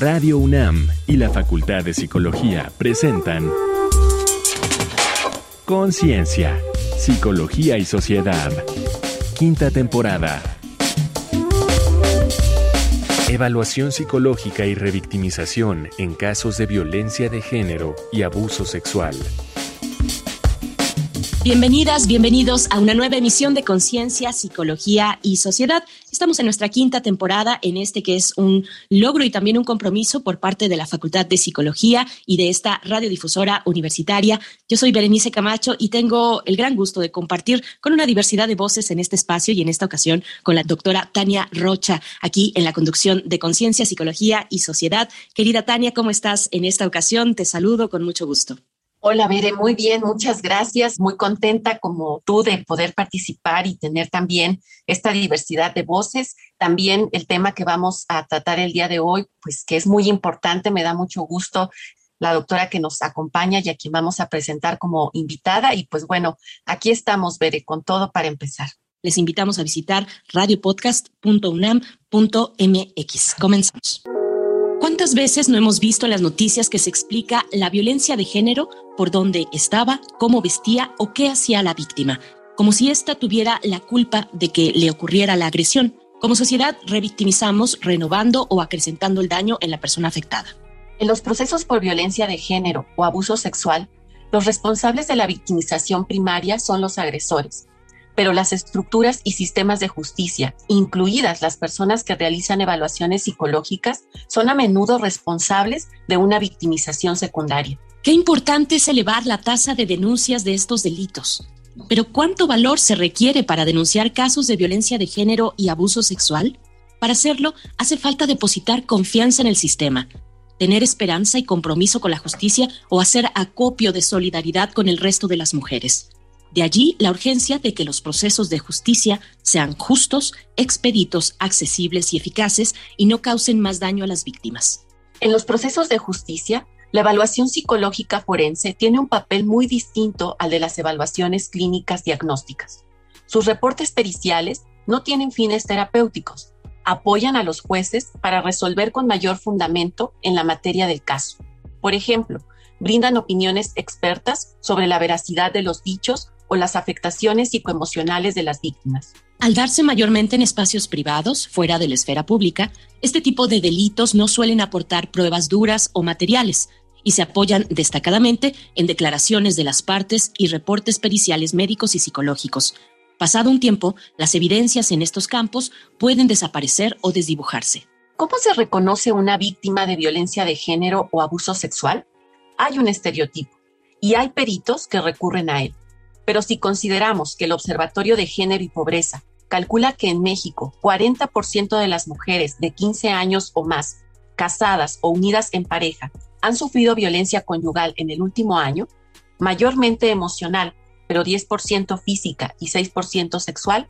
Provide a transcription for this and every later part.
Radio UNAM y la Facultad de Psicología presentan Conciencia, Psicología y Sociedad. Quinta temporada. Evaluación psicológica y revictimización en casos de violencia de género y abuso sexual. Bienvenidas, bienvenidos a una nueva emisión de Conciencia, Psicología y Sociedad. Estamos en nuestra quinta temporada en este que es un logro y también un compromiso por parte de la Facultad de Psicología y de esta radiodifusora universitaria. Yo soy Berenice Camacho y tengo el gran gusto de compartir con una diversidad de voces en este espacio y en esta ocasión con la doctora Tania Rocha aquí en la conducción de Conciencia, Psicología y Sociedad. Querida Tania, ¿cómo estás en esta ocasión? Te saludo con mucho gusto. Hola, Bere, muy bien, muchas gracias. Muy contenta como tú de poder participar y tener también esta diversidad de voces. También el tema que vamos a tratar el día de hoy, pues que es muy importante, me da mucho gusto la doctora que nos acompaña y a quien vamos a presentar como invitada. Y pues bueno, aquí estamos, Bere, con todo para empezar. Les invitamos a visitar radiopodcast.unam.mx. Comenzamos. ¿Cuántas veces no hemos visto en las noticias que se explica la violencia de género por dónde estaba, cómo vestía o qué hacía la víctima, como si ésta tuviera la culpa de que le ocurriera la agresión? Como sociedad revictimizamos renovando o acrecentando el daño en la persona afectada. En los procesos por violencia de género o abuso sexual, los responsables de la victimización primaria son los agresores, pero las estructuras y sistemas de justicia, incluidas las personas que realizan evaluaciones psicológicas, son a menudo responsables de una victimización secundaria. Qué importante es elevar la tasa de denuncias de estos delitos. Pero ¿cuánto valor se requiere para denunciar casos de violencia de género y abuso sexual? Para hacerlo, hace falta depositar confianza en el sistema, tener esperanza y compromiso con la justicia o hacer acopio de solidaridad con el resto de las mujeres. De allí la urgencia de que los procesos de justicia sean justos, expeditos, accesibles y eficaces y no causen más daño a las víctimas. En los procesos de justicia, la evaluación psicológica forense tiene un papel muy distinto al de las evaluaciones clínicas diagnósticas. Sus reportes periciales no tienen fines terapéuticos, apoyan a los jueces para resolver con mayor fundamento en la materia del caso. Por ejemplo, brindan opiniones expertas sobre la veracidad de los dichos o las afectaciones psicoemocionales de las víctimas. Al darse mayormente en espacios privados, fuera de la esfera pública, este tipo de delitos no suelen aportar pruebas duras o materiales y se apoyan destacadamente en declaraciones de las partes y reportes periciales médicos y psicológicos. Pasado un tiempo, las evidencias en estos campos pueden desaparecer o desdibujarse. ¿Cómo se reconoce una víctima de violencia de género o abuso sexual? Hay un estereotipo y hay peritos que recurren a él. Pero si consideramos que el Observatorio de Género y Pobreza calcula que en México 40% de las mujeres de 15 años o más, casadas o unidas en pareja, han sufrido violencia conyugal en el último año, mayormente emocional, pero 10% física y 6% sexual,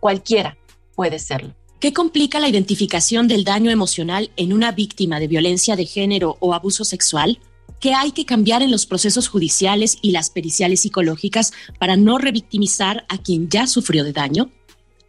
cualquiera puede serlo. ¿Qué complica la identificación del daño emocional en una víctima de violencia de género o abuso sexual? ¿Qué hay que cambiar en los procesos judiciales y las periciales psicológicas para no revictimizar a quien ya sufrió de daño?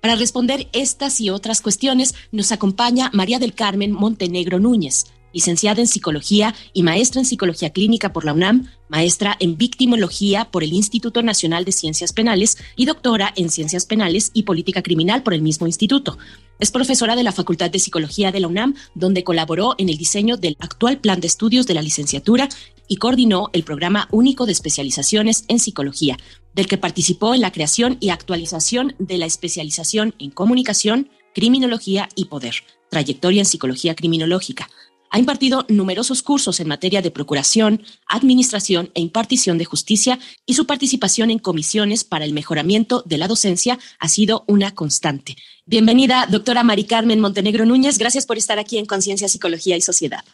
Para responder estas y otras cuestiones nos acompaña María del Carmen Montenegro Núñez, licenciada en Psicología y maestra en Psicología Clínica por la UNAM, maestra en Victimología por el Instituto Nacional de Ciencias Penales y doctora en Ciencias Penales y Política Criminal por el mismo instituto. Es profesora de la Facultad de Psicología de la UNAM, donde colaboró en el diseño del actual plan de estudios de la licenciatura y coordinó el programa único de especializaciones en psicología, del que participó en la creación y actualización de la especialización en comunicación, criminología y poder, trayectoria en psicología criminológica. Ha impartido numerosos cursos en materia de procuración, administración e impartición de justicia y su participación en comisiones para el mejoramiento de la docencia ha sido una constante. Bienvenida, doctora Mari Carmen Montenegro Núñez. Gracias por estar aquí en Conciencia, Psicología y Sociedad.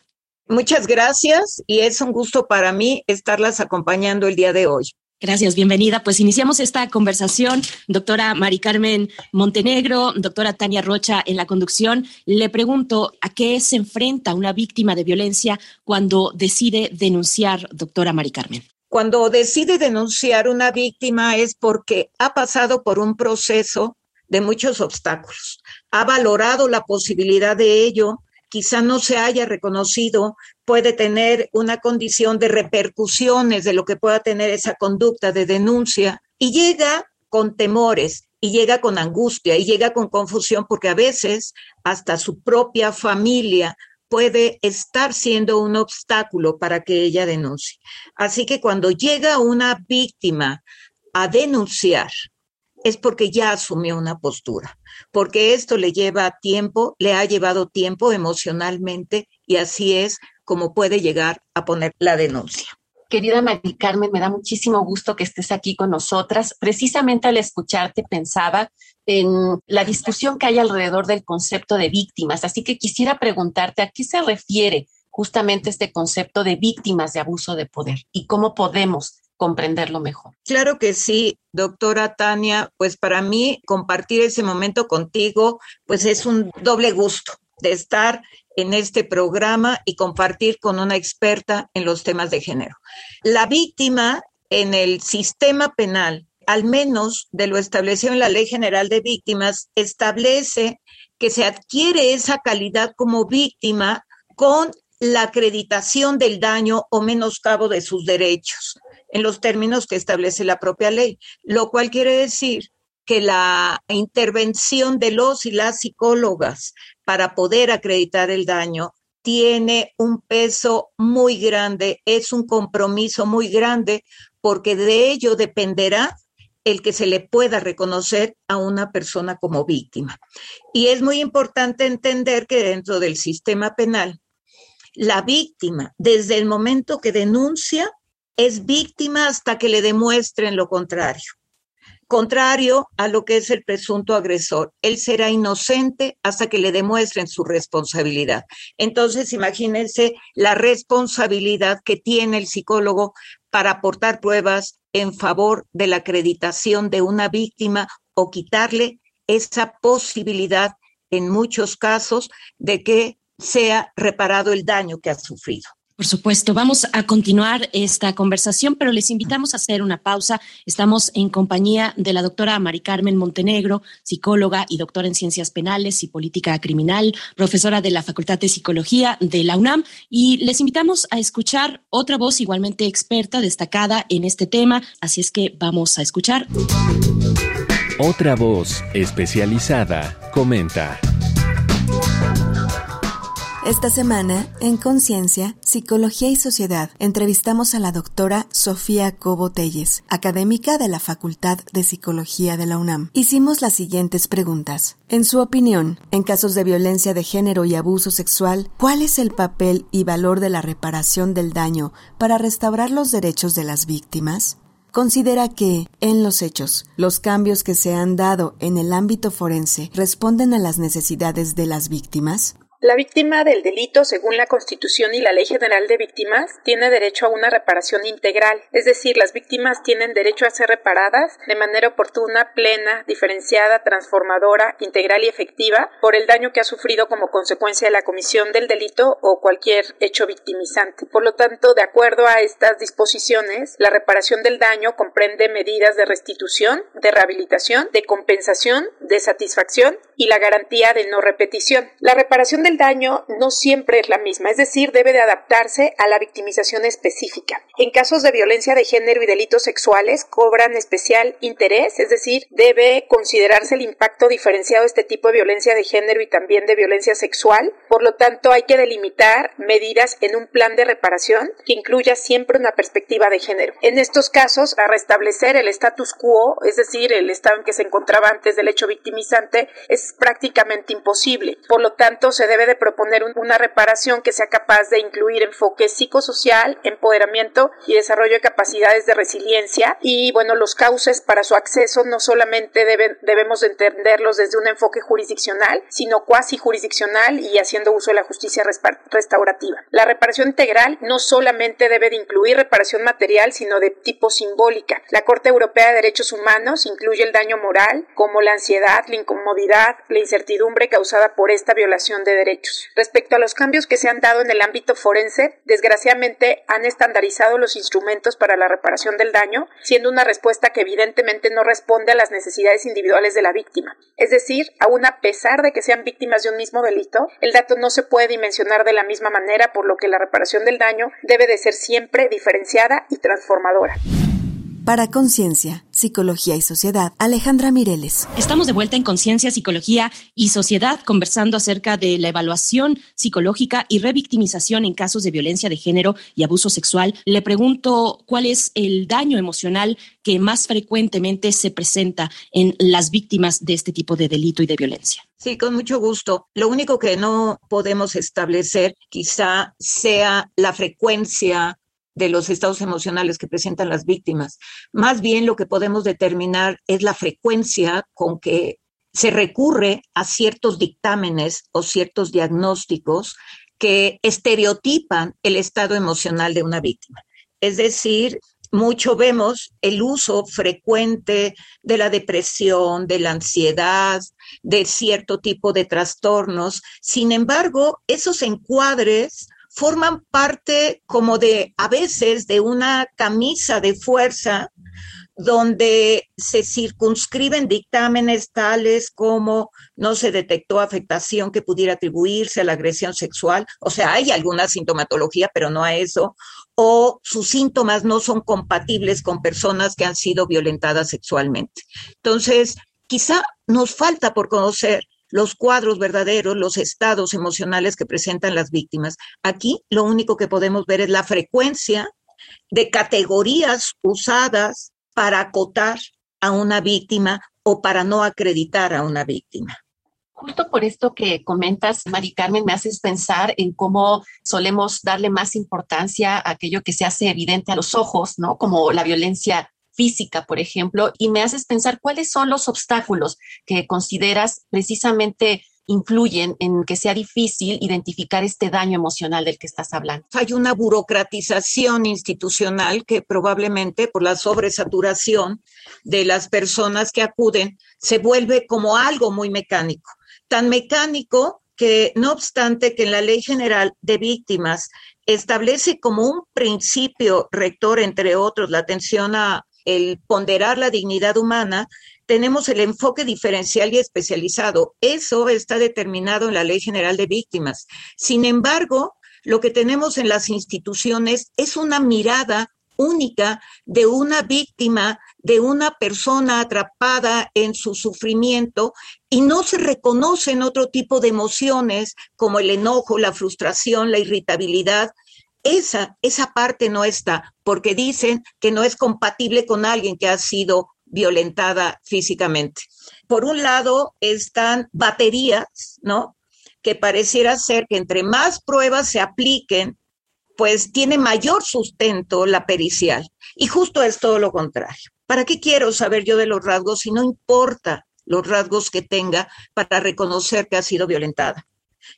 Muchas gracias y es un gusto para mí estarlas acompañando el día de hoy. Gracias, bienvenida. Pues iniciamos esta conversación. Doctora Mari Carmen Montenegro, doctora Tania Rocha en la conducción. Le pregunto, ¿a qué se enfrenta una víctima de violencia cuando decide denunciar, doctora Mari Carmen? Cuando decide denunciar una víctima es porque ha pasado por un proceso de muchos obstáculos. Ha valorado la posibilidad de ello, quizá no se haya reconocido, puede tener una condición de repercusiones de lo que pueda tener esa conducta de denuncia y llega con temores y llega con angustia y llega con confusión porque a veces hasta su propia familia puede estar siendo un obstáculo para que ella denuncie. Así que cuando llega una víctima a denunciar, es porque ya asumió una postura, porque esto le lleva tiempo, le ha llevado tiempo emocionalmente y así es como puede llegar a poner la denuncia. Querida Mari Carmen, me da muchísimo gusto que estés aquí con nosotras. Precisamente al escucharte pensaba en la discusión que hay alrededor del concepto de víctimas, así que quisiera preguntarte a qué se refiere justamente este concepto de víctimas de abuso de poder y cómo podemos comprenderlo mejor. Claro que sí, doctora Tania, pues para mí compartir ese momento contigo, pues es un doble gusto de estar en este programa y compartir con una experta en los temas de género. La víctima en el sistema penal, al menos de lo establecido en la Ley General de Víctimas, establece que se adquiere esa calidad como víctima con la acreditación del daño o menoscabo de sus derechos en los términos que establece la propia ley, lo cual quiere decir que la intervención de los y las psicólogas para poder acreditar el daño tiene un peso muy grande, es un compromiso muy grande, porque de ello dependerá el que se le pueda reconocer a una persona como víctima. Y es muy importante entender que dentro del sistema penal, la víctima, desde el momento que denuncia, es víctima hasta que le demuestren lo contrario. Contrario a lo que es el presunto agresor. Él será inocente hasta que le demuestren su responsabilidad. Entonces, imagínense la responsabilidad que tiene el psicólogo para aportar pruebas en favor de la acreditación de una víctima o quitarle esa posibilidad en muchos casos de que sea reparado el daño que ha sufrido. Por supuesto, vamos a continuar esta conversación, pero les invitamos a hacer una pausa. Estamos en compañía de la doctora Mari Carmen Montenegro, psicóloga y doctora en ciencias penales y política criminal, profesora de la Facultad de Psicología de la UNAM, y les invitamos a escuchar otra voz igualmente experta, destacada en este tema. Así es que vamos a escuchar. Otra voz especializada comenta. Esta semana, en Conciencia, Psicología y Sociedad, entrevistamos a la doctora Sofía Cobo Telles, académica de la Facultad de Psicología de la UNAM. Hicimos las siguientes preguntas. En su opinión, en casos de violencia de género y abuso sexual, ¿cuál es el papel y valor de la reparación del daño para restaurar los derechos de las víctimas? considera que, en los hechos, los cambios que se han dado en el ámbito forense responden a las necesidades de las víctimas? La víctima del delito, según la Constitución y la Ley General de Víctimas, tiene derecho a una reparación integral, es decir, las víctimas tienen derecho a ser reparadas de manera oportuna, plena, diferenciada, transformadora, integral y efectiva por el daño que ha sufrido como consecuencia de la comisión del delito o cualquier hecho victimizante. Por lo tanto, de acuerdo a estas disposiciones, la reparación del daño comprende medidas de restitución, de rehabilitación, de compensación, de satisfacción y la garantía de no repetición. La reparación del el daño no siempre es la misma, es decir, debe de adaptarse a la victimización específica. En casos de violencia de género y delitos sexuales cobran especial interés, es decir, debe considerarse el impacto diferenciado de este tipo de violencia de género y también de violencia sexual. Por lo tanto, hay que delimitar medidas en un plan de reparación que incluya siempre una perspectiva de género. En estos casos, a restablecer el status quo, es decir, el estado en que se encontraba antes del hecho victimizante, es prácticamente imposible. Por lo tanto, se debe de proponer una reparación que sea capaz de incluir enfoque psicosocial, empoderamiento y desarrollo de capacidades de resiliencia. Y bueno, los cauces para su acceso no solamente deben, debemos entenderlos desde un enfoque jurisdiccional, sino cuasi jurisdiccional y haciendo uso de la justicia restaurativa. La reparación integral no solamente debe de incluir reparación material, sino de tipo simbólica. La Corte Europea de Derechos Humanos incluye el daño moral, como la ansiedad, la incomodidad, la incertidumbre causada por esta violación de derechos Respecto a los cambios que se han dado en el ámbito forense, desgraciadamente han estandarizado los instrumentos para la reparación del daño, siendo una respuesta que evidentemente no responde a las necesidades individuales de la víctima. Es decir, aún a pesar de que sean víctimas de un mismo delito, el dato no se puede dimensionar de la misma manera, por lo que la reparación del daño debe de ser siempre diferenciada y transformadora. Para Conciencia, Psicología y Sociedad, Alejandra Mireles. Estamos de vuelta en Conciencia, Psicología y Sociedad conversando acerca de la evaluación psicológica y revictimización en casos de violencia de género y abuso sexual. Le pregunto cuál es el daño emocional que más frecuentemente se presenta en las víctimas de este tipo de delito y de violencia. Sí, con mucho gusto. Lo único que no podemos establecer quizá sea la frecuencia de los estados emocionales que presentan las víctimas. Más bien lo que podemos determinar es la frecuencia con que se recurre a ciertos dictámenes o ciertos diagnósticos que estereotipan el estado emocional de una víctima. Es decir, mucho vemos el uso frecuente de la depresión, de la ansiedad, de cierto tipo de trastornos. Sin embargo, esos encuadres forman parte como de, a veces, de una camisa de fuerza donde se circunscriben dictámenes tales como no se detectó afectación que pudiera atribuirse a la agresión sexual, o sea, hay alguna sintomatología, pero no a eso, o sus síntomas no son compatibles con personas que han sido violentadas sexualmente. Entonces, quizá nos falta por conocer los cuadros verdaderos, los estados emocionales que presentan las víctimas. Aquí lo único que podemos ver es la frecuencia de categorías usadas para acotar a una víctima o para no acreditar a una víctima. Justo por esto que comentas, Mari Carmen, me haces pensar en cómo solemos darle más importancia a aquello que se hace evidente a los ojos, ¿no? Como la violencia física, por ejemplo, y me haces pensar cuáles son los obstáculos que consideras precisamente influyen en que sea difícil identificar este daño emocional del que estás hablando. Hay una burocratización institucional que probablemente por la sobresaturación de las personas que acuden se vuelve como algo muy mecánico, tan mecánico que no obstante que en la Ley General de Víctimas establece como un principio rector, entre otros, la atención a el ponderar la dignidad humana, tenemos el enfoque diferencial y especializado. Eso está determinado en la Ley General de Víctimas. Sin embargo, lo que tenemos en las instituciones es una mirada única de una víctima, de una persona atrapada en su sufrimiento y no se reconocen otro tipo de emociones como el enojo, la frustración, la irritabilidad, esa, esa parte no está, porque dicen que no es compatible con alguien que ha sido violentada físicamente. Por un lado están baterías, ¿no? Que pareciera ser que entre más pruebas se apliquen, pues tiene mayor sustento la pericial. Y justo es todo lo contrario. ¿Para qué quiero saber yo de los rasgos si no importa los rasgos que tenga para reconocer que ha sido violentada?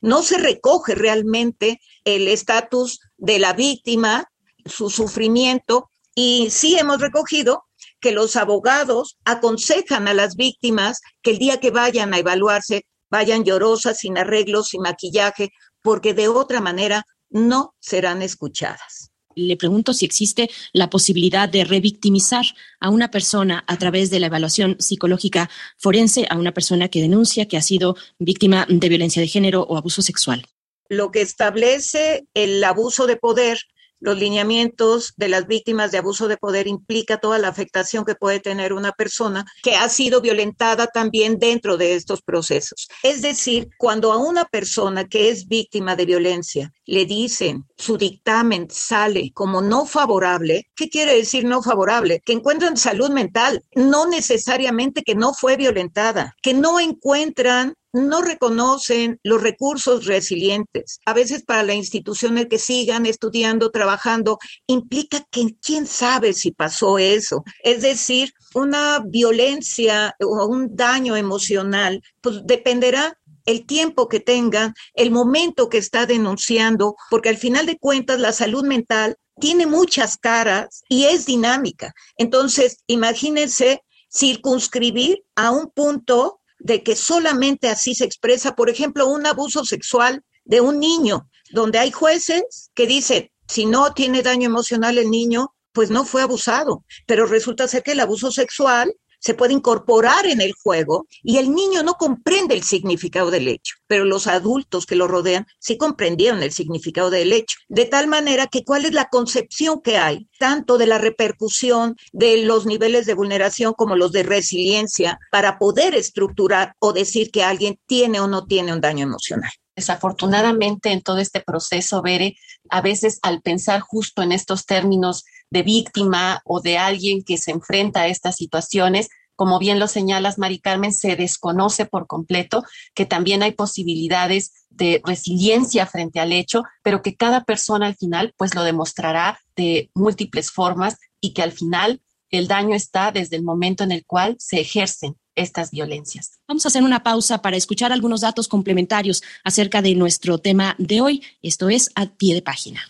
No se recoge realmente el estatus de la víctima, su sufrimiento, y sí hemos recogido que los abogados aconsejan a las víctimas que el día que vayan a evaluarse vayan llorosas, sin arreglos, sin maquillaje, porque de otra manera no serán escuchadas. Le pregunto si existe la posibilidad de revictimizar a una persona a través de la evaluación psicológica forense, a una persona que denuncia que ha sido víctima de violencia de género o abuso sexual. Lo que establece el abuso de poder los lineamientos de las víctimas de abuso de poder implica toda la afectación que puede tener una persona que ha sido violentada también dentro de estos procesos. Es decir, cuando a una persona que es víctima de violencia le dicen su dictamen sale como no favorable, ¿qué quiere decir no favorable? Que encuentran salud mental, no necesariamente que no fue violentada, que no encuentran no reconocen los recursos resilientes. A veces para la institución el que sigan estudiando, trabajando, implica que quién sabe si pasó eso. Es decir, una violencia o un daño emocional, pues dependerá el tiempo que tengan, el momento que está denunciando, porque al final de cuentas la salud mental tiene muchas caras y es dinámica. Entonces, imagínense circunscribir a un punto de que solamente así se expresa, por ejemplo, un abuso sexual de un niño, donde hay jueces que dicen, si no tiene daño emocional el niño, pues no fue abusado, pero resulta ser que el abuso sexual se puede incorporar en el juego y el niño no comprende el significado del hecho, pero los adultos que lo rodean sí comprendieron el significado del hecho. De tal manera que cuál es la concepción que hay, tanto de la repercusión de los niveles de vulneración como los de resiliencia, para poder estructurar o decir que alguien tiene o no tiene un daño emocional. Desafortunadamente, en todo este proceso, Bere, a veces al pensar justo en estos términos de víctima o de alguien que se enfrenta a estas situaciones, como bien lo señalas, Mari Carmen, se desconoce por completo que también hay posibilidades de resiliencia frente al hecho, pero que cada persona al final pues lo demostrará de múltiples formas y que al final el daño está desde el momento en el cual se ejercen estas violencias. Vamos a hacer una pausa para escuchar algunos datos complementarios acerca de nuestro tema de hoy. Esto es a pie de página.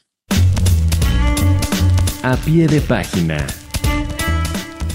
A pie de página.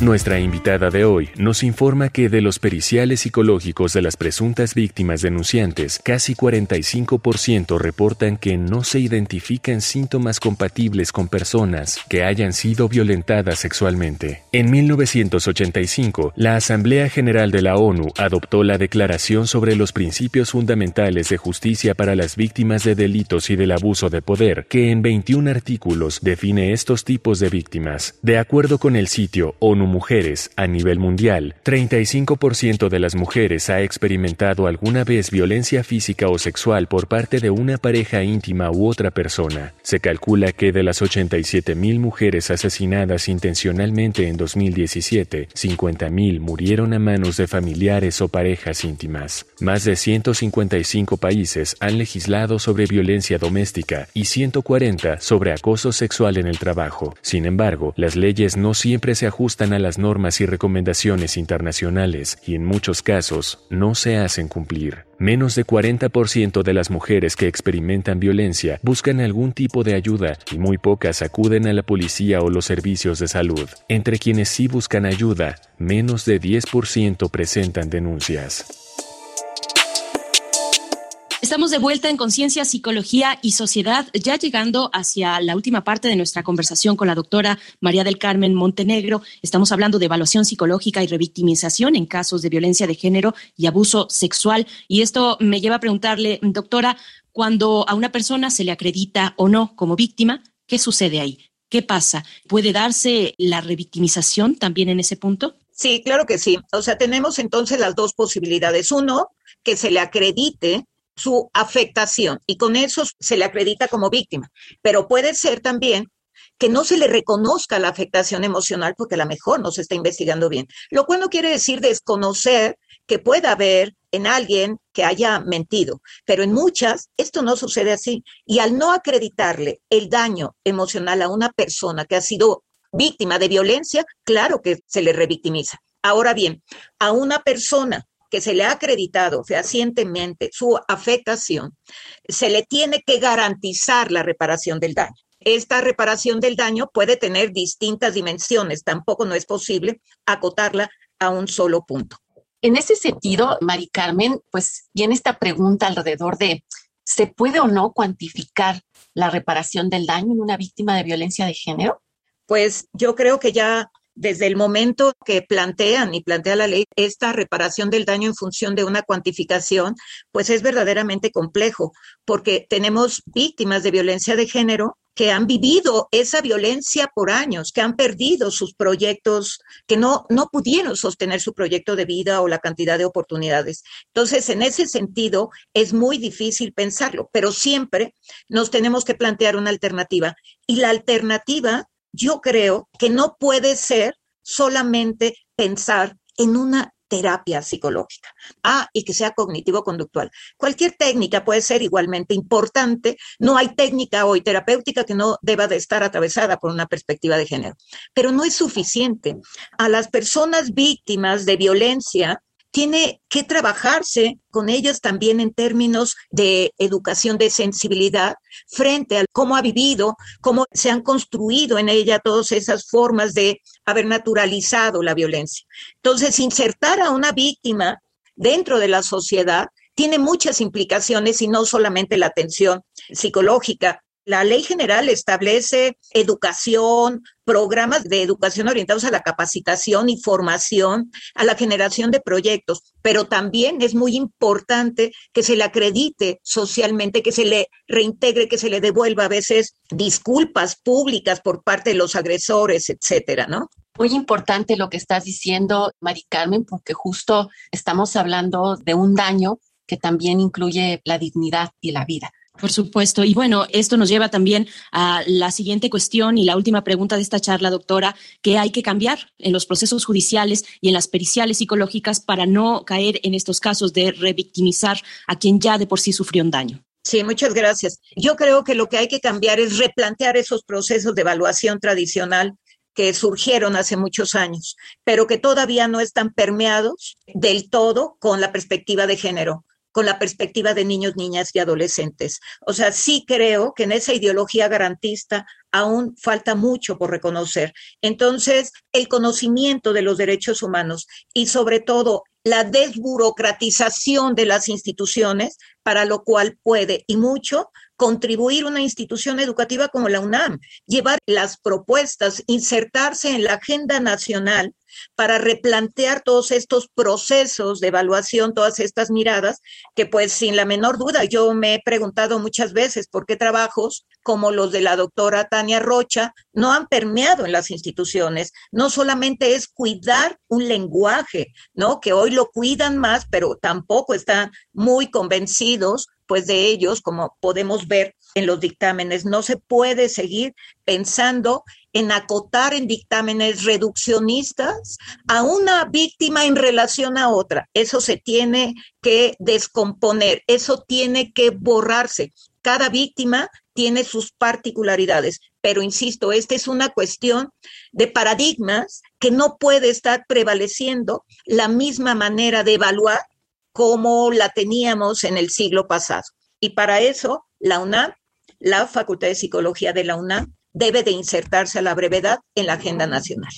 Nuestra invitada de hoy nos informa que de los periciales psicológicos de las presuntas víctimas denunciantes, casi 45% reportan que no se identifican síntomas compatibles con personas que hayan sido violentadas sexualmente. En 1985, la Asamblea General de la ONU adoptó la Declaración sobre los Principios Fundamentales de Justicia para las Víctimas de Delitos y del Abuso de Poder, que en 21 artículos define estos tipos de víctimas. De acuerdo con el sitio ONU mujeres a nivel mundial, 35% de las mujeres ha experimentado alguna vez violencia física o sexual por parte de una pareja íntima u otra persona. Se calcula que de las 87.000 mujeres asesinadas intencionalmente en 2017, 50.000 murieron a manos de familiares o parejas íntimas. Más de 155 países han legislado sobre violencia doméstica y 140 sobre acoso sexual en el trabajo. Sin embargo, las leyes no siempre se ajustan las normas y recomendaciones internacionales y en muchos casos no se hacen cumplir. Menos de 40% de las mujeres que experimentan violencia buscan algún tipo de ayuda y muy pocas acuden a la policía o los servicios de salud. Entre quienes sí buscan ayuda, menos de 10% presentan denuncias. Estamos de vuelta en Conciencia, Psicología y Sociedad, ya llegando hacia la última parte de nuestra conversación con la doctora María del Carmen Montenegro. Estamos hablando de evaluación psicológica y revictimización en casos de violencia de género y abuso sexual. Y esto me lleva a preguntarle, doctora, cuando a una persona se le acredita o no como víctima, ¿qué sucede ahí? ¿Qué pasa? ¿Puede darse la revictimización también en ese punto? Sí, claro que sí. O sea, tenemos entonces las dos posibilidades. Uno, que se le acredite su afectación y con eso se le acredita como víctima. Pero puede ser también que no se le reconozca la afectación emocional porque a lo mejor no se está investigando bien. Lo cual no quiere decir desconocer que pueda haber en alguien que haya mentido, pero en muchas esto no sucede así. Y al no acreditarle el daño emocional a una persona que ha sido víctima de violencia, claro que se le revictimiza. Ahora bien, a una persona que se le ha acreditado fehacientemente su afectación, se le tiene que garantizar la reparación del daño. Esta reparación del daño puede tener distintas dimensiones, tampoco no es posible acotarla a un solo punto. En ese sentido, Mari Carmen, pues viene esta pregunta alrededor de, ¿se puede o no cuantificar la reparación del daño en una víctima de violencia de género? Pues yo creo que ya desde el momento que plantean y plantea la ley esta reparación del daño en función de una cuantificación, pues es verdaderamente complejo, porque tenemos víctimas de violencia de género que han vivido esa violencia por años, que han perdido sus proyectos, que no, no pudieron sostener su proyecto de vida o la cantidad de oportunidades. Entonces, en ese sentido, es muy difícil pensarlo, pero siempre nos tenemos que plantear una alternativa. Y la alternativa yo creo que no puede ser solamente pensar en una terapia psicológica. Ah, y que sea cognitivo-conductual. Cualquier técnica puede ser igualmente importante. No hay técnica hoy terapéutica que no deba de estar atravesada por una perspectiva de género. Pero no es suficiente. A las personas víctimas de violencia tiene que trabajarse con ellas también en términos de educación de sensibilidad frente a cómo ha vivido, cómo se han construido en ella todas esas formas de haber naturalizado la violencia. Entonces, insertar a una víctima dentro de la sociedad tiene muchas implicaciones y no solamente la atención psicológica. La ley general establece educación, programas de educación orientados a la capacitación y formación, a la generación de proyectos, pero también es muy importante que se le acredite socialmente, que se le reintegre, que se le devuelva a veces disculpas públicas por parte de los agresores, etcétera, ¿no? Muy importante lo que estás diciendo, Mari Carmen, porque justo estamos hablando de un daño que también incluye la dignidad y la vida. Por supuesto. Y bueno, esto nos lleva también a la siguiente cuestión y la última pregunta de esta charla, doctora, que hay que cambiar en los procesos judiciales y en las periciales psicológicas para no caer en estos casos de revictimizar a quien ya de por sí sufrió un daño. Sí, muchas gracias. Yo creo que lo que hay que cambiar es replantear esos procesos de evaluación tradicional que surgieron hace muchos años, pero que todavía no están permeados del todo con la perspectiva de género con la perspectiva de niños, niñas y adolescentes. O sea, sí creo que en esa ideología garantista aún falta mucho por reconocer. Entonces, el conocimiento de los derechos humanos y sobre todo la desburocratización de las instituciones, para lo cual puede y mucho contribuir una institución educativa como la UNAM, llevar las propuestas, insertarse en la agenda nacional para replantear todos estos procesos de evaluación, todas estas miradas, que pues sin la menor duda yo me he preguntado muchas veces por qué trabajos como los de la doctora Tania Rocha no han permeado en las instituciones. No solamente es cuidar un lenguaje, ¿no? Que hoy lo cuidan más, pero tampoco están muy convencidos pues de ellos, como podemos ver en los dictámenes. No se puede seguir pensando en acotar en dictámenes reduccionistas a una víctima en relación a otra. Eso se tiene que descomponer, eso tiene que borrarse. Cada víctima tiene sus particularidades, pero insisto, esta es una cuestión de paradigmas que no puede estar prevaleciendo la misma manera de evaluar como la teníamos en el siglo pasado. Y para eso, la UNAM, la Facultad de Psicología de la UNAM, debe de insertarse a la brevedad en la agenda nacional.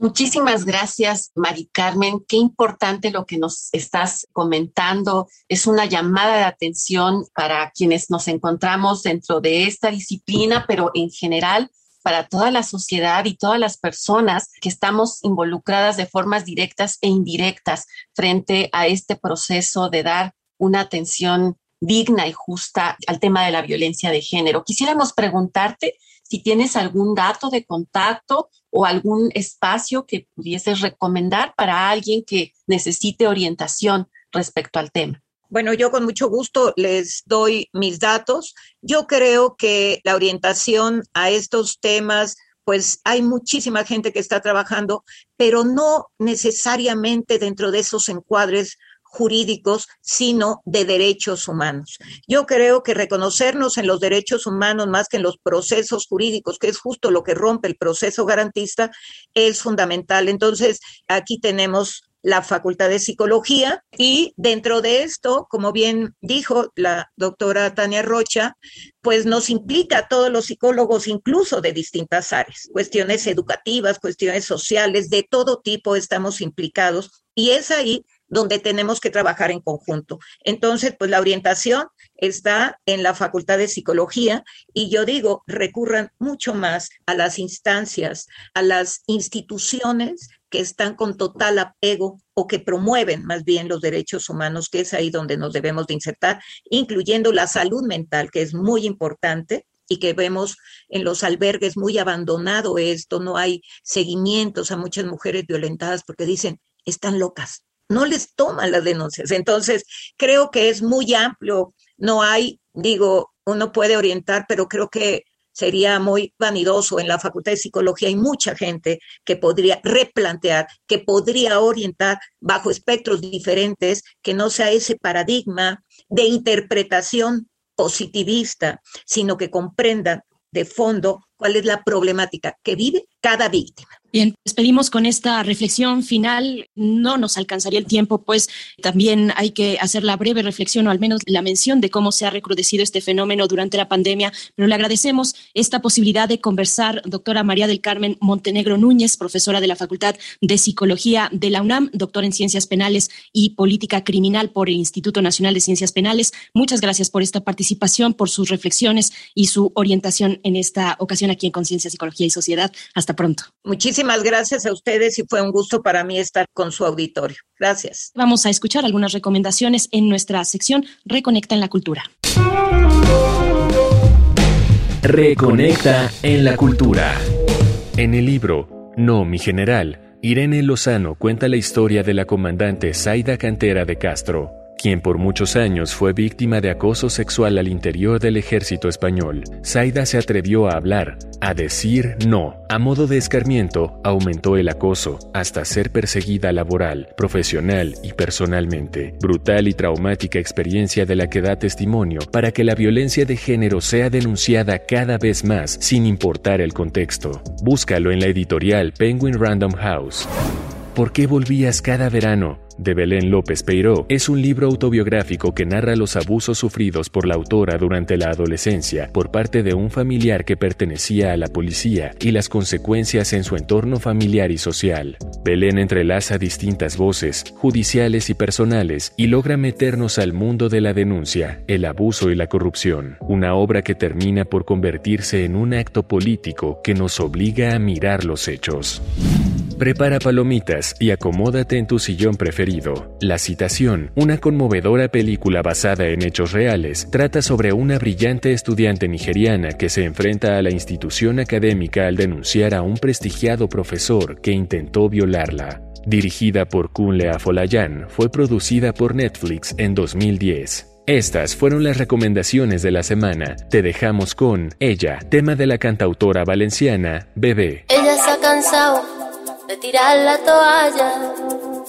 Muchísimas gracias, Mari Carmen. Qué importante lo que nos estás comentando. Es una llamada de atención para quienes nos encontramos dentro de esta disciplina, pero en general para toda la sociedad y todas las personas que estamos involucradas de formas directas e indirectas frente a este proceso de dar una atención digna y justa al tema de la violencia de género. Quisiéramos preguntarte si tienes algún dato de contacto o algún espacio que pudieses recomendar para alguien que necesite orientación respecto al tema. Bueno, yo con mucho gusto les doy mis datos. Yo creo que la orientación a estos temas, pues hay muchísima gente que está trabajando, pero no necesariamente dentro de esos encuadres jurídicos, sino de derechos humanos. Yo creo que reconocernos en los derechos humanos más que en los procesos jurídicos, que es justo lo que rompe el proceso garantista, es fundamental. Entonces, aquí tenemos la Facultad de Psicología y dentro de esto, como bien dijo la doctora Tania Rocha, pues nos implica a todos los psicólogos, incluso de distintas áreas, cuestiones educativas, cuestiones sociales, de todo tipo estamos implicados y es ahí donde tenemos que trabajar en conjunto. Entonces, pues la orientación está en la Facultad de Psicología y yo digo, recurran mucho más a las instancias, a las instituciones que están con total apego o que promueven más bien los derechos humanos, que es ahí donde nos debemos de insertar, incluyendo la salud mental, que es muy importante y que vemos en los albergues muy abandonado esto, no hay seguimientos a muchas mujeres violentadas porque dicen, están locas, no les toman las denuncias. Entonces, creo que es muy amplio, no hay, digo, uno puede orientar, pero creo que sería muy vanidoso. En la Facultad de Psicología hay mucha gente que podría replantear, que podría orientar bajo espectros diferentes, que no sea ese paradigma de interpretación positivista, sino que comprendan de fondo cuál es la problemática que vive cada víctima. Bien, despedimos con esta reflexión final. No nos alcanzaría el tiempo, pues también hay que hacer la breve reflexión o al menos la mención de cómo se ha recrudecido este fenómeno durante la pandemia, pero le agradecemos esta posibilidad de conversar, doctora María del Carmen Montenegro Núñez, profesora de la Facultad de Psicología de la UNAM, doctora en Ciencias Penales y Política Criminal por el Instituto Nacional de Ciencias Penales. Muchas gracias por esta participación, por sus reflexiones y su orientación en esta ocasión aquí en Conciencia, Psicología y Sociedad. Hasta pronto. Muchísimas gracias a ustedes y fue un gusto para mí estar con su auditorio. Gracias. Vamos a escuchar algunas recomendaciones en nuestra sección Reconecta en la Cultura. Reconecta en la Cultura. En el libro No, mi general, Irene Lozano cuenta la historia de la comandante Zaida Cantera de Castro quien por muchos años fue víctima de acoso sexual al interior del ejército español. Zaida se atrevió a hablar, a decir no. A modo de escarmiento, aumentó el acoso hasta ser perseguida laboral, profesional y personalmente. Brutal y traumática experiencia de la que da testimonio para que la violencia de género sea denunciada cada vez más sin importar el contexto. Búscalo en la editorial Penguin Random House. ¿Por qué volvías cada verano? De Belén López Peiró es un libro autobiográfico que narra los abusos sufridos por la autora durante la adolescencia por parte de un familiar que pertenecía a la policía y las consecuencias en su entorno familiar y social. Belén entrelaza distintas voces, judiciales y personales, y logra meternos al mundo de la denuncia, el abuso y la corrupción, una obra que termina por convertirse en un acto político que nos obliga a mirar los hechos. Prepara palomitas y acomódate en tu sillón La citación, una conmovedora película basada en hechos reales, trata sobre una brillante estudiante nigeriana que se enfrenta a la institución académica al denunciar a un prestigiado profesor que intentó violarla. Dirigida por Kunle Afolayan, fue producida por Netflix en 2010. Estas fueron las recomendaciones de la semana. Te dejamos con Ella, tema de la cantautora valenciana Bebé. Ella se ha cansado de tirar la toalla.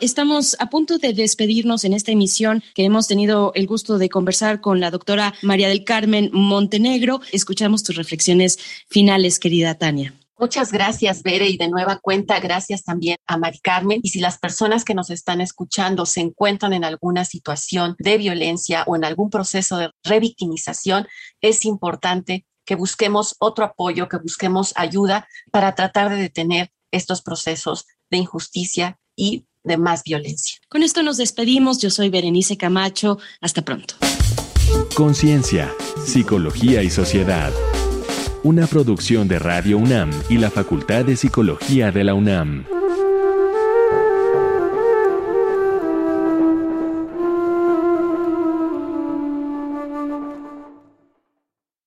Estamos a punto de despedirnos en esta emisión que hemos tenido el gusto de conversar con la doctora María del Carmen Montenegro. Escuchamos tus reflexiones finales, querida Tania. Muchas gracias, Bere, y de nueva cuenta, gracias también a Mari Carmen. Y si las personas que nos están escuchando se encuentran en alguna situación de violencia o en algún proceso de revictimización, es importante que busquemos otro apoyo, que busquemos ayuda para tratar de detener estos procesos de injusticia y de más violencia. Con esto nos despedimos. Yo soy Berenice Camacho. Hasta pronto. Conciencia, psicología y sociedad una producción de Radio UNAM y la Facultad de Psicología de la UNAM.